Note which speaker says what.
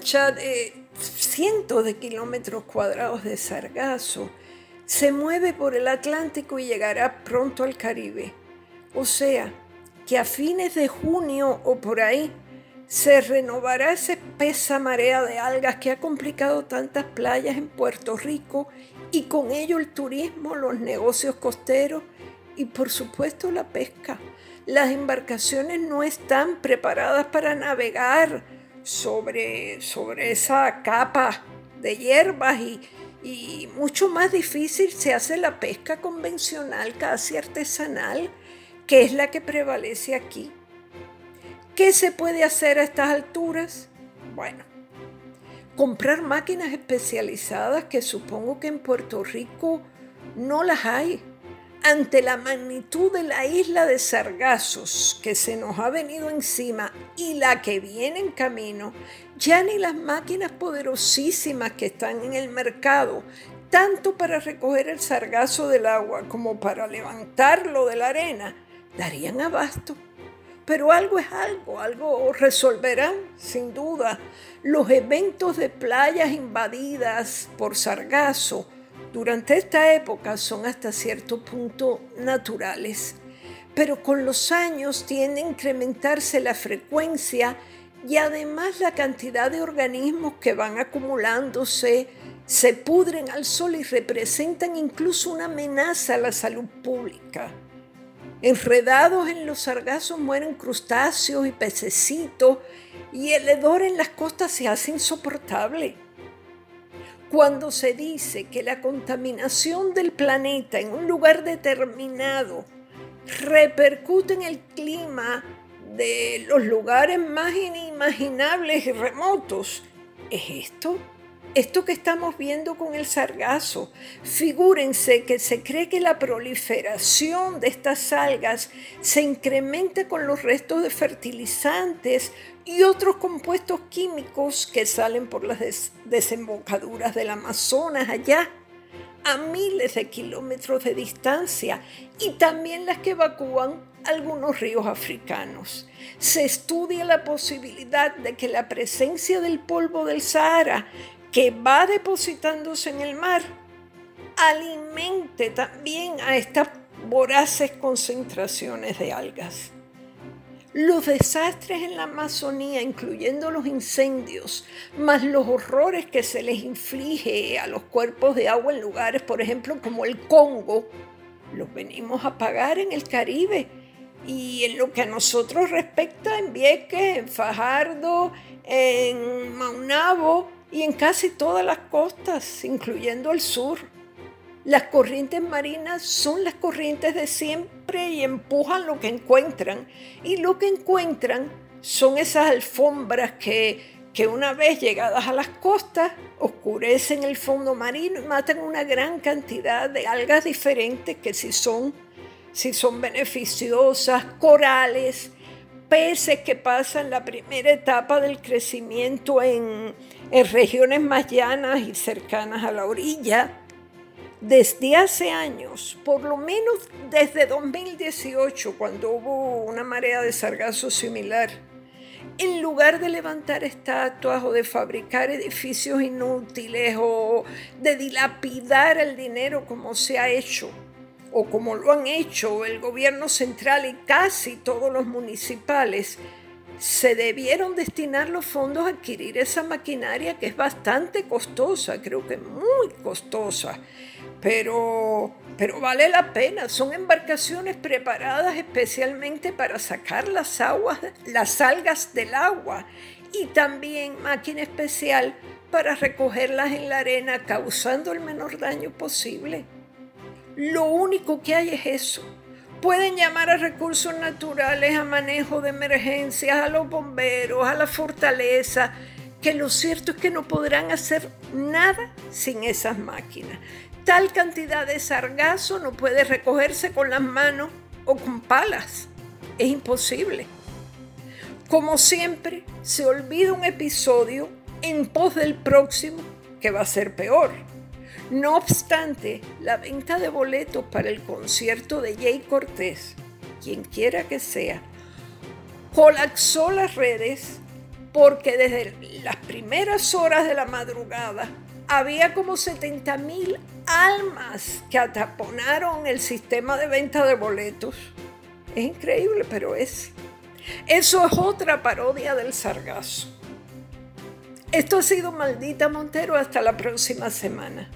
Speaker 1: de cientos de kilómetros cuadrados de sargazo se mueve por el Atlántico y llegará pronto al Caribe. O sea, que a fines de junio o por ahí se renovará esa espesa marea de algas que ha complicado tantas playas en Puerto Rico y con ello el turismo, los negocios costeros y por supuesto la pesca. Las embarcaciones no están preparadas para navegar sobre, sobre esa capa de hierbas y, y mucho más difícil se hace la pesca convencional, casi artesanal, que es la que prevalece aquí. ¿Qué se puede hacer a estas alturas? Bueno, comprar máquinas especializadas que supongo que en Puerto Rico no las hay. Ante la magnitud de la isla de Sargazos que se nos ha venido encima y la que viene en camino, ya ni las máquinas poderosísimas que están en el mercado, tanto para recoger el sargazo del agua como para levantarlo de la arena, darían abasto. Pero algo es algo, algo resolverán, sin duda. Los eventos de playas invadidas por sargazo durante esta época son hasta cierto punto naturales, pero con los años tiende a incrementarse la frecuencia y además la cantidad de organismos que van acumulándose se pudren al sol y representan incluso una amenaza a la salud pública. Enredados en los sargazos mueren crustáceos y pececitos y el hedor en las costas se hace insoportable. Cuando se dice que la contaminación del planeta en un lugar determinado repercute en el clima de los lugares más inimaginables y remotos, ¿es esto? Esto que estamos viendo con el sargazo, figúrense que se cree que la proliferación de estas algas se incrementa con los restos de fertilizantes y otros compuestos químicos que salen por las desembocaduras del Amazonas allá a miles de kilómetros de distancia y también las que evacúan algunos ríos africanos. Se estudia la posibilidad de que la presencia del polvo del Sahara que va depositándose en el mar alimente también a estas voraces concentraciones de algas. Los desastres en la Amazonía, incluyendo los incendios, más los horrores que se les inflige a los cuerpos de agua en lugares, por ejemplo, como el Congo, los venimos a pagar en el Caribe. Y en lo que a nosotros respecta, en Vieques, en Fajardo, en Maunabo, y en casi todas las costas, incluyendo el sur. Las corrientes marinas son las corrientes de siempre y empujan lo que encuentran. Y lo que encuentran son esas alfombras que, que una vez llegadas a las costas oscurecen el fondo marino y matan una gran cantidad de algas diferentes que si son, si son beneficiosas, corales, peces que pasan la primera etapa del crecimiento en, en regiones más llanas y cercanas a la orilla. Desde hace años, por lo menos desde 2018, cuando hubo una marea de sargazo similar, en lugar de levantar estatuas o de fabricar edificios inútiles o de dilapidar el dinero como se ha hecho, o como lo han hecho el gobierno central y casi todos los municipales, se debieron destinar los fondos a adquirir esa maquinaria que es bastante costosa, creo que muy costosa, pero, pero vale la pena. Son embarcaciones preparadas especialmente para sacar las las algas del agua y también máquina especial para recogerlas en la arena causando el menor daño posible. Lo único que hay es eso. Pueden llamar a recursos naturales, a manejo de emergencias, a los bomberos, a la fortaleza, que lo cierto es que no podrán hacer nada sin esas máquinas. Tal cantidad de sargazo no puede recogerse con las manos o con palas. Es imposible. Como siempre, se olvida un episodio en pos del próximo que va a ser peor. No obstante, la venta de boletos para el concierto de Jay Cortés, quien quiera que sea, colapsó las redes porque desde las primeras horas de la madrugada había como 70 mil almas que ataponaron el sistema de venta de boletos. Es increíble, pero es. Eso es otra parodia del sargazo. Esto ha sido Maldita Montero hasta la próxima semana.